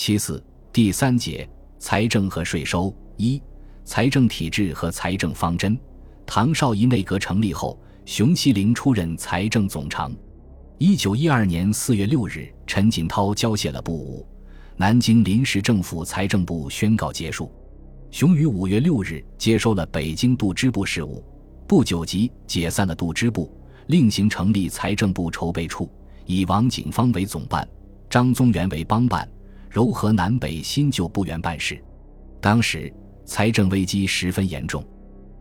其次，第三节财政和税收一财政体制和财政方针。唐绍仪内阁成立后，熊希龄出任财政总长。一九一二年四月六日，陈锦涛交卸了部务，南京临时政府财政部宣告结束。熊于五月六日接收了北京度支部事务，不久即解散了度支部，另行成立财政部筹备处，以王景芳为总办，张宗元为帮办，柔和南北新旧部员办事。当时财政危机十分严重，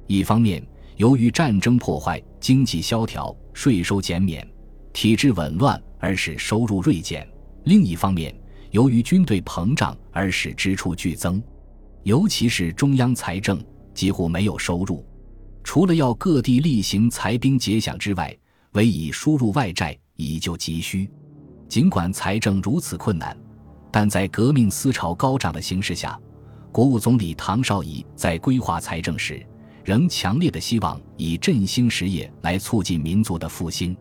一方面由于战争破坏，经济萧条，税收减免。体制紊乱而使收入锐减，另一方面，由于军队膨胀而使支出剧增，尤其是中央财政几乎没有收入，除了要各地例行裁兵节饷之外，唯以输入外债以救急需。尽管财政如此困难，但在革命思潮高涨的形势下，国务总理唐绍仪在规划财政时，仍强烈的希望以振兴实业来促进民族的复兴。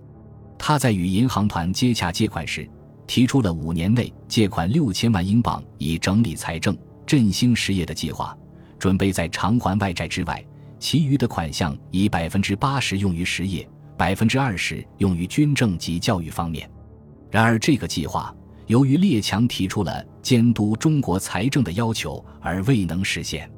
他在与银行团接洽借款时，提出了五年内借款六千万英镑以整理财政、振兴实业的计划，准备在偿还外债之外，其余的款项以百分之八十用于实业，百分之二十用于军政及教育方面。然而，这个计划由于列强提出了监督中国财政的要求而未能实现。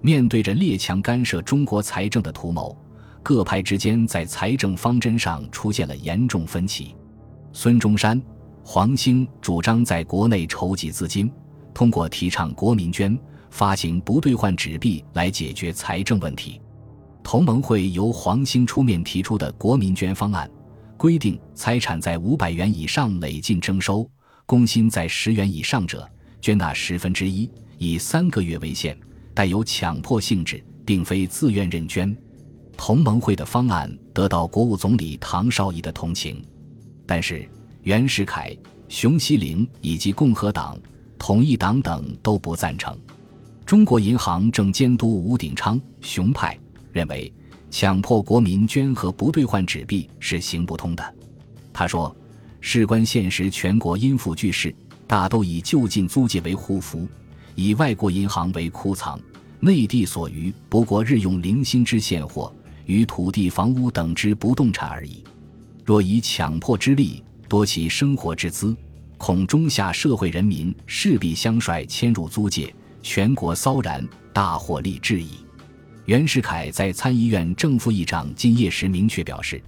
面对着列强干涉中国财政的图谋。各派之间在财政方针上出现了严重分歧。孙中山、黄兴主张在国内筹集资金，通过提倡国民捐、发行不兑换纸币来解决财政问题。同盟会由黄兴出面提出的国民捐方案，规定财产在五百元以上累进征收，工薪在十元以上者捐纳十分之一，以三个月为限，带有强迫性质，并非自愿认捐。同盟会的方案得到国务总理唐绍仪的同情，但是袁世凯、熊希龄以及共和党、统一党等都不赞成。中国银行正监督吴鼎昌、熊派认为，强迫国民捐和不兑换纸币是行不通的。他说：“事关现实，全国因富巨势，大都以就近租界为护符，以外国银行为库藏，内地所余不过日用零星之现货。”与土地、房屋等之不动产而已。若以强迫之力夺其生活之资，恐中下社会人民势必相率迁入租界，全国骚然，大祸立至矣。袁世凯在参议院正副议长金业时明确表示：“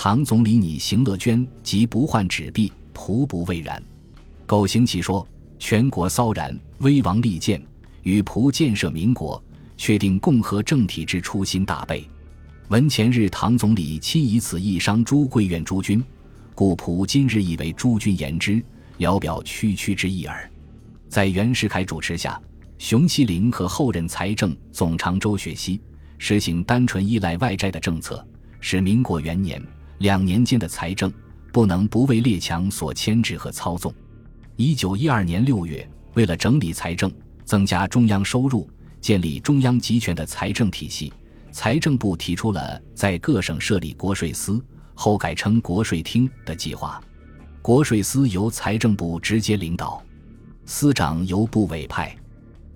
唐总理拟行乐捐及不换纸币，仆不畏然。”苟行其说，全国骚然，危亡利剑，与仆建设民国，确定共和政体之初心大备。闻前日唐总理亲以此议商诸贵院诸君，故仆今日以为诸君言之，聊表区区之意耳。在袁世凯主持下，熊希龄和后任财政总长周学熙实行单纯依赖外债的政策，使民国元年两年间的财政不能不为列强所牵制和操纵。一九一二年六月，为了整理财政、增加中央收入、建立中央集权的财政体系。财政部提出了在各省设立国税司，后改称国税厅的计划。国税司由财政部直接领导，司长由部委派。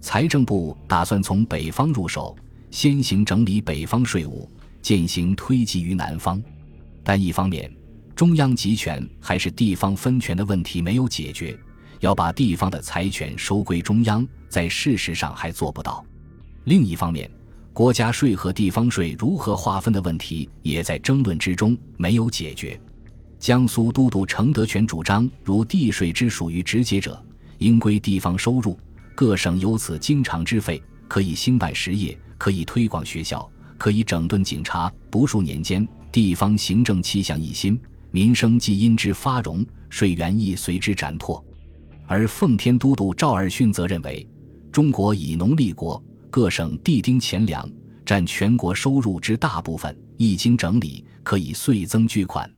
财政部打算从北方入手，先行整理北方税务，渐行推及于南方。但一方面，中央集权还是地方分权的问题没有解决，要把地方的财权收归中央，在事实上还做不到。另一方面，国家税和地方税如何划分的问题也在争论之中，没有解决。江苏都督程德全主张，如地税之属于直接者，应归地方收入，各省由此经常支费，可以兴办实业，可以推广学校，可以整顿警察。不数年间，地方行政气象一新，民生既因之发荣，税源亦随之展拓。而奉天都督赵尔巽则认为，中国以农立国。各省地丁钱粮占全国收入之大部分，一经整理，可以岁增巨款。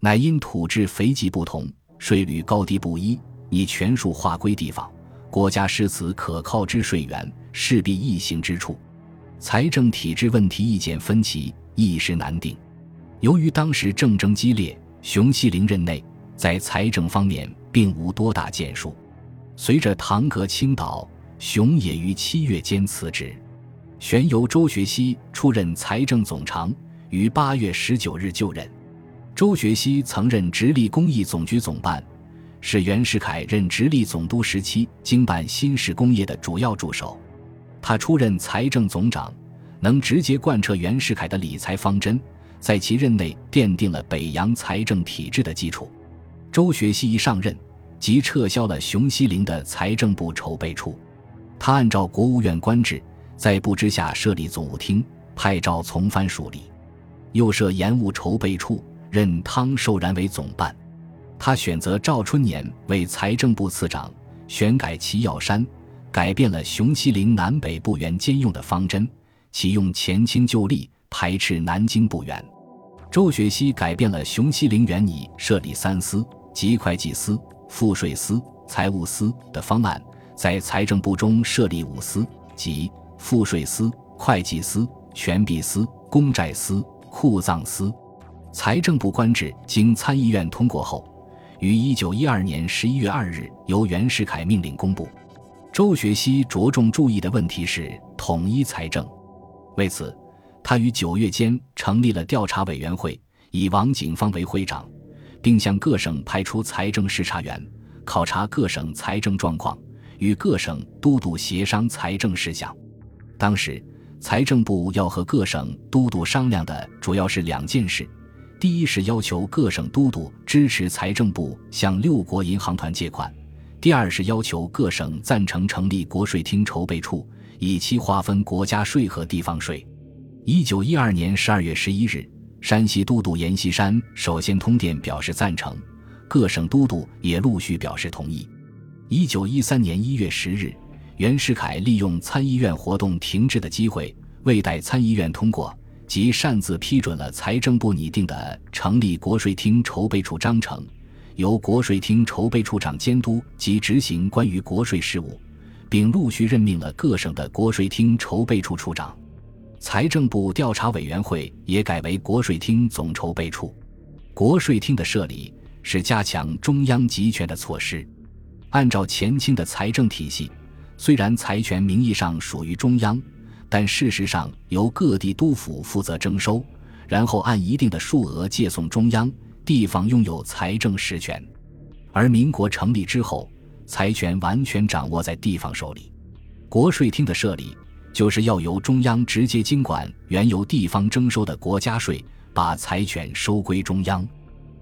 乃因土质肥瘠不同，税率高低不一，拟全数划归地方，国家失此可靠之税源，势必易行之处。财政体制问题意见分歧，一时难定。由于当时政争激烈，熊希龄任内在财政方面并无多大建树。随着唐阁倾倒，熊也于七月间辞职，旋由周学熙出任财政总长，于八月十九日就任。周学熙曾任直隶工艺总局总办，是袁世凯任直隶总督时期经办新式工业的主要助手。他出任财政总长，能直接贯彻袁世凯的理财方针，在其任内奠定了北洋财政体制的基础。周学熙一上任，即撤销了熊希龄的财政部筹备处，他按照国务院官制，在部之下设立总务厅，派赵从藩署理，又设盐务筹备处。任汤寿然为总办，他选择赵春年为财政部次长，选改齐耀山，改变了熊希龄南北部员兼用的方针，启用前清旧例，排斥南京部员。周学熙改变了熊希龄原拟设立三司，即会计司、赋税司、财务司的方案，在财政部中设立五司，即赋税司、会计司、权币司、公债司、库藏司。财政部官制经参议院通过后，于一九一二年十一月二日由袁世凯命令公布。周学熙着重注意的问题是统一财政，为此，他于九月间成立了调查委员会，以王景芳为会长，并向各省派出财政视察员，考察各省财政状况，与各省都督协商财政事项。当时，财政部要和各省都督商量的主要是两件事。第一是要求各省都督支持财政部向六国银行团借款；第二是要求各省赞成成立国税厅筹备处，以期划分国家税和地方税。一九一二年十二月十一日，山西都督阎锡山首先通电表示赞成，各省都督也陆续表示同意。一九一三年一月十日，袁世凯利用参议院活动停滞的机会，未待参议院通过。即擅自批准了财政部拟定的成立国税厅筹备处章程，由国税厅筹备处长监督及执行关于国税事务，并陆续任命了各省的国税厅筹备处处长。财政部调查委员会也改为国税厅总筹备处。国税厅的设立是加强中央集权的措施。按照前清的财政体系，虽然财权名义上属于中央。但事实上，由各地督府负责征收，然后按一定的数额借送中央，地方拥有财政实权。而民国成立之后，财权完全掌握在地方手里。国税厅的设立，就是要由中央直接经管原由地方征收的国家税，把财权收归中央。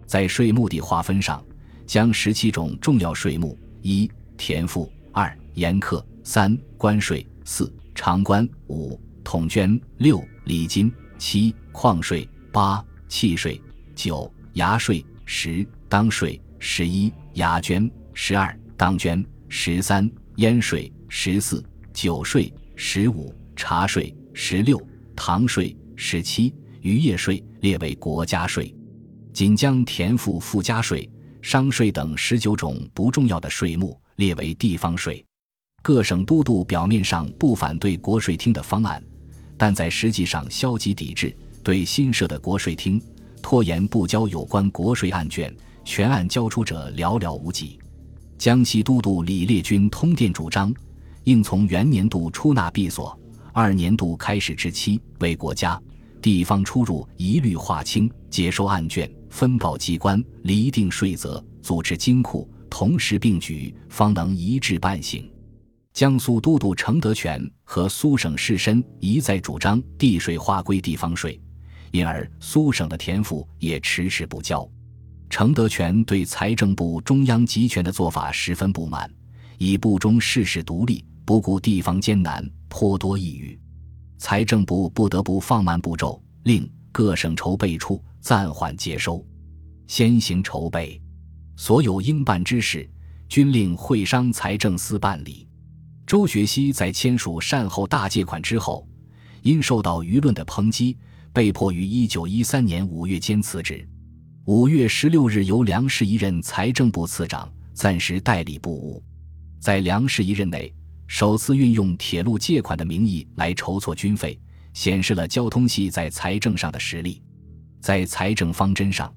在税目的划分上，将十七种重要税目：一、田赋；二、盐课；三、关税；四。长关五统捐六礼金七矿税八契税九牙税十当税十一牙捐十二当捐十三烟税十四酒税十五茶税十六糖税十七渔业税列为国家税，仅将田赋附加税、商税等十九种不重要的税目列为地方税。各省都督表面上不反对国税厅的方案，但在实际上消极抵制，对新设的国税厅拖延不交有关国税案卷，全案交出者寥寥无几。江西都督李烈钧通电主张，应从元年度出纳闭锁，二年度开始之期为国家地方出入一律划清，接收案卷，分报机关，厘定税则，组织金库，同时并举，方能一致办行。江苏都督程德全和苏省士绅一再主张地税划归地方税，因而苏省的田赋也迟迟不交。程德全对财政部中央集权的做法十分不满，以部中事事独立、不顾地方艰难，颇多抑郁。财政部不得不放慢步骤，令各省筹备处暂缓接收，先行筹备，所有应办之事，均令会商财政司办理。周学熙在签署善后大借款之后，因受到舆论的抨击，被迫于一九一三年五月间辞职。五月十六日，由梁士仪任财政部次长，暂时代理部务。在梁士仪任内，首次运用铁路借款的名义来筹措军费，显示了交通系在财政上的实力。在财政方针上，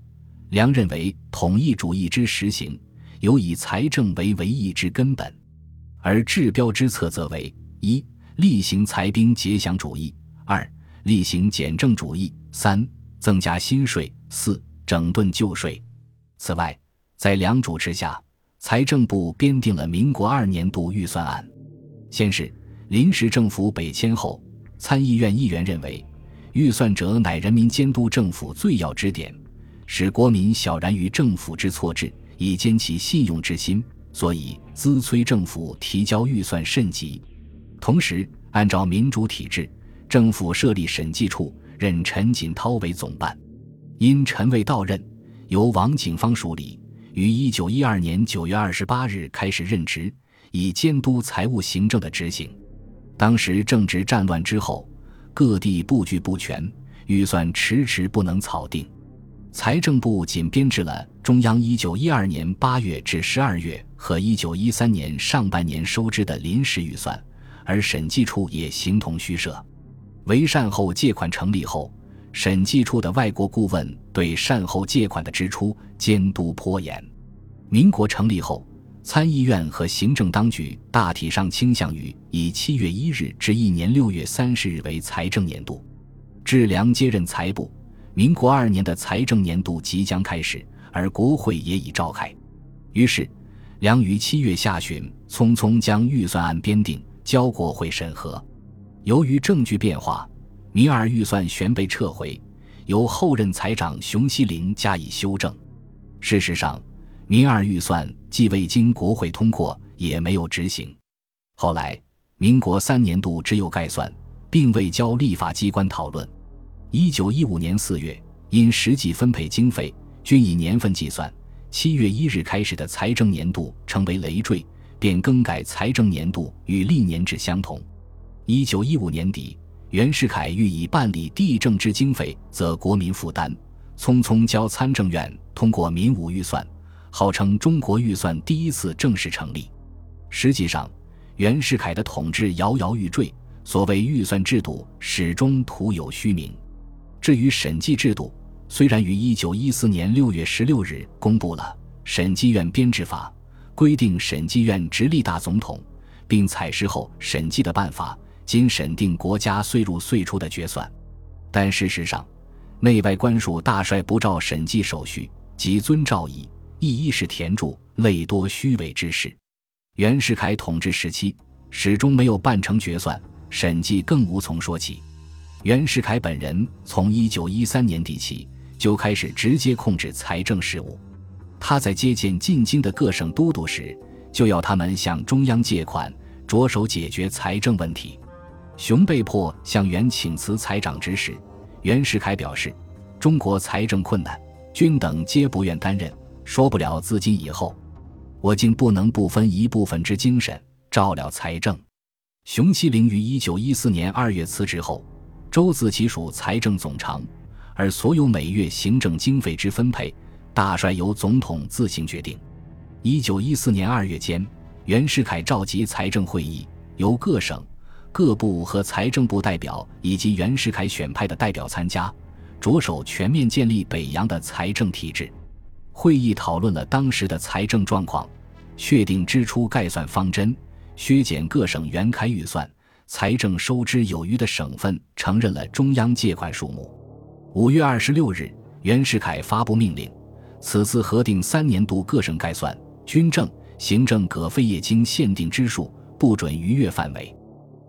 梁认为统一主义之实行，有以财政为唯一之根本。而治标之策则为：一、厉行裁兵节饷主义；二、厉行简政主义；三、增加新税；四、整顿旧税。此外，在梁主持下，财政部编定了民国二年度预算案。先是，临时政府北迁后，参议院议员认为，预算者乃人民监督政府最要之点，使国民晓然于政府之错置，以坚其信用之心，所以资催政府提交预算甚急。同时，按照民主体制，政府设立审计处，任陈锦涛为总办。因陈未到任。由王景芳署理，于一九一二年九月二十八日开始任职，以监督财务行政的执行。当时正值战乱之后，各地布局不全，预算迟迟不能草定。财政部仅编制了中央一九一二年八月至十二月和一九一三年上半年收支的临时预算，而审计处也形同虚设。为善后借款成立后。审计处的外国顾问对善后借款的支出监督颇严。民国成立后，参议院和行政当局大体上倾向于以七月一日至一年六月三十日为财政年度。治良接任财部，民国二年的财政年度即将开始，而国会也已召开。于是，梁于七月下旬匆匆将预算案编定，交国会审核。由于政局变化。米尔预算旋被撤回，由后任财长熊希龄加以修正。事实上，民二预算既未经国会通过，也没有执行。后来，民国三年度只有概算，并未交立法机关讨论。一九一五年四月，因实际分配经费均以年份计算，七月一日开始的财政年度成为累赘，便更改财政年度与历年制相同。一九一五年底。袁世凯欲以办理地政之经费，则国民负担，匆匆交参政院通过民五预算，号称中国预算第一次正式成立。实际上，袁世凯的统治摇摇欲坠，所谓预算制度始终徒有虚名。至于审计制度，虽然于一九一四年六月十六日公布了《审计院编制法》，规定审计院直隶大总统，并采实后审计的办法。经审定国家岁入岁出的决算，但事实上，内外官署大帅不照审计手续，即遵照以一一是填注，类多虚伪之事。袁世凯统治时期始终没有办成决算，审计更无从说起。袁世凯本人从一九一三年底起就开始直接控制财政事务，他在接见进京的各省都督时，就要他们向中央借款，着手解决财政问题。熊被迫向袁请辞财长之时，袁世凯表示：“中国财政困难，君等皆不愿担任。说不了自今以后，我竟不能不分一部分之精神照料财政。”熊希龄于一九一四年二月辞职后，周自其属财政总长，而所有每月行政经费之分配，大帅由总统自行决定。一九一四年二月间，袁世凯召集财政会议，由各省。各部和财政部代表以及袁世凯选派的代表参加，着手全面建立北洋的财政体制。会议讨论了当时的财政状况，确定支出概算方针，削减各省原开预算，财政收支有余的省份承认了中央借款数目。五月二十六日，袁世凯发布命令，此次核定三年度各省概算、军政、行政各费业经限定支数，不准逾越范围。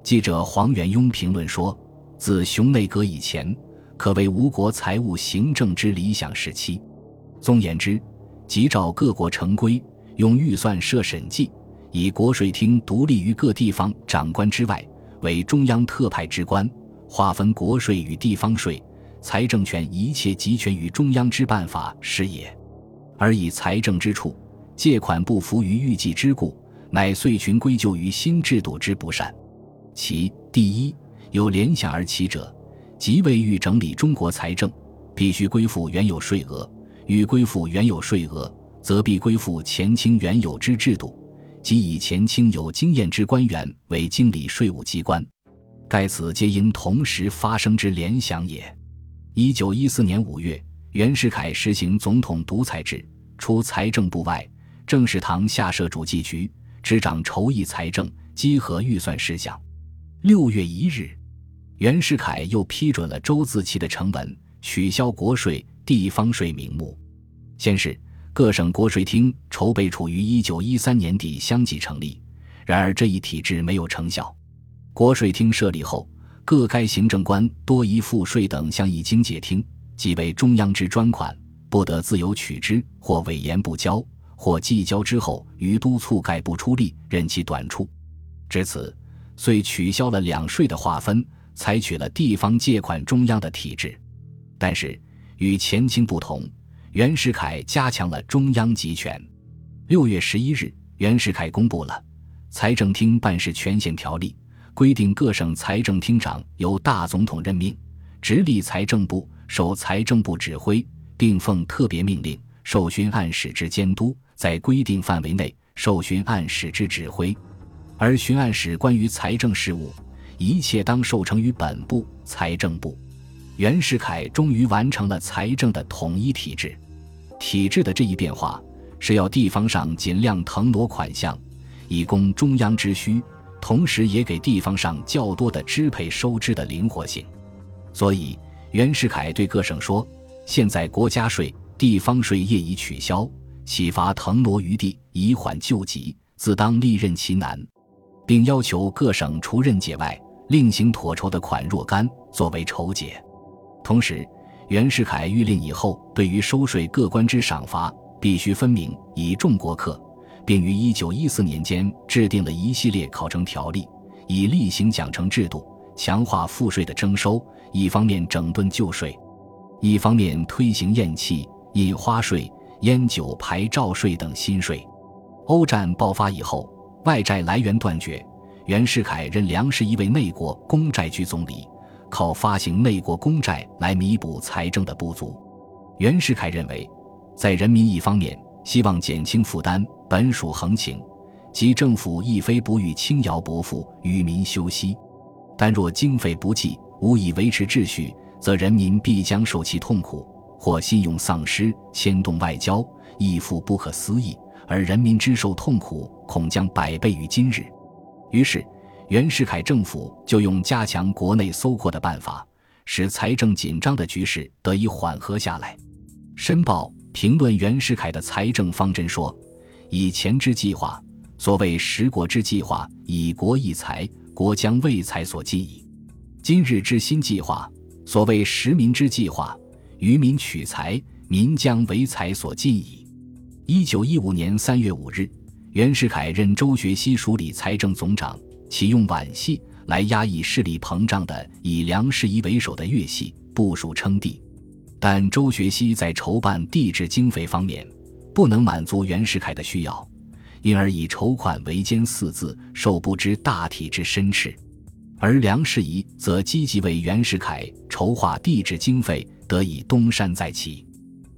记者黄元庸评论说：“自熊内阁以前，可谓吴国财务行政之理想时期。纵言之，即照各国成规，用预算设审计，以国税厅独立于各地方长官之外，为中央特派之官，划分国税与地方税，财政权一切集权于中央之办法是也。而以财政之处，借款不服于预计之故，乃遂群归咎于新制度之不善。”其第一有联想而起者，即为欲整理中国财政，必须归附原有税额；欲归附原有税额，则必归附前清原有之制度，即以前清有经验之官员为经理税务机关。盖此皆因同时发生之联想也。一九一四年五月，袁世凯实行总统独裁制，除财政部外，政事堂下设主计局，执掌筹议财政、稽核预算事项。六月一日，袁世凯又批准了周自齐的成文，取消国税、地方税名目。先是，各省国税厅筹备处于一九一三年底相继成立，然而这一体制没有成效。国税厅设立后，各该行政官多以赋税等向议经解厅，即为中央之专款，不得自由取之，或委言不交，或既交之后于督促概不出力，任其短处。至此。遂取消了两税的划分，采取了地方借款中央的体制。但是与前清不同，袁世凯加强了中央集权。六月十一日，袁世凯公布了《财政厅办事权限条例》，规定各省财政厅长由大总统任命，直隶财政部受财政部指挥，并奉特别命令受勋按使之监督，在规定范围内受勋按使之指挥。而巡按使关于财政事务，一切当受成于本部财政部。袁世凯终于完成了财政的统一体制。体制的这一变化，是要地方上尽量腾挪款项，以供中央之需，同时也给地方上较多的支配收支的灵活性。所以，袁世凯对各省说：“现在国家税、地方税业已取消，启发腾挪余地，以缓救急，自当历任其难。”并要求各省除任解外，另行妥筹的款若干，作为筹解。同时，袁世凯谕令以后对于收税各官之赏罚，必须分明，以重国客，并于一九一四年间制定了一系列考成条例，以例行奖惩制度，强化赋税的征收。一方面整顿旧税，一方面推行烟气、印花税、烟酒牌照税等新税。欧战爆发以后。外债来源断绝，袁世凯任梁士一为内国公债局总理，靠发行内国公债来弥补财政的不足。袁世凯认为，在人民一方面希望减轻负担，本属横情，即政府亦非不欲轻徭薄赋，与民休息。但若经费不济，无以维持秩序，则人民必将受其痛苦，或信用丧失，牵动外交，亦复不可思议。而人民之受痛苦，恐将百倍于今日。于是，袁世凯政府就用加强国内搜括的办法，使财政紧张的局势得以缓和下来。《申报》评论袁世凯的财政方针说：“以前之计划，所谓十国之计划，以国益财，国将为财所尽矣；今日之新计划，所谓十民之计划，于民取财，民将为财所尽矣。”一九一五年三月五日，袁世凯任周学熙署理财政总长，启用皖系来压抑势力膨胀的以梁士仪为首的粤系部署称帝。但周学熙在筹办地质经费方面不能满足袁世凯的需要，因而以筹款为艰四字受不知大体之申斥。而梁士仪则积极为袁世凯筹划地质经费，得以东山再起。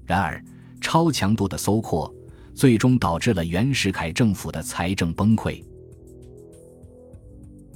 然而，超强度的搜括。最终导致了袁世凯政府的财政崩溃。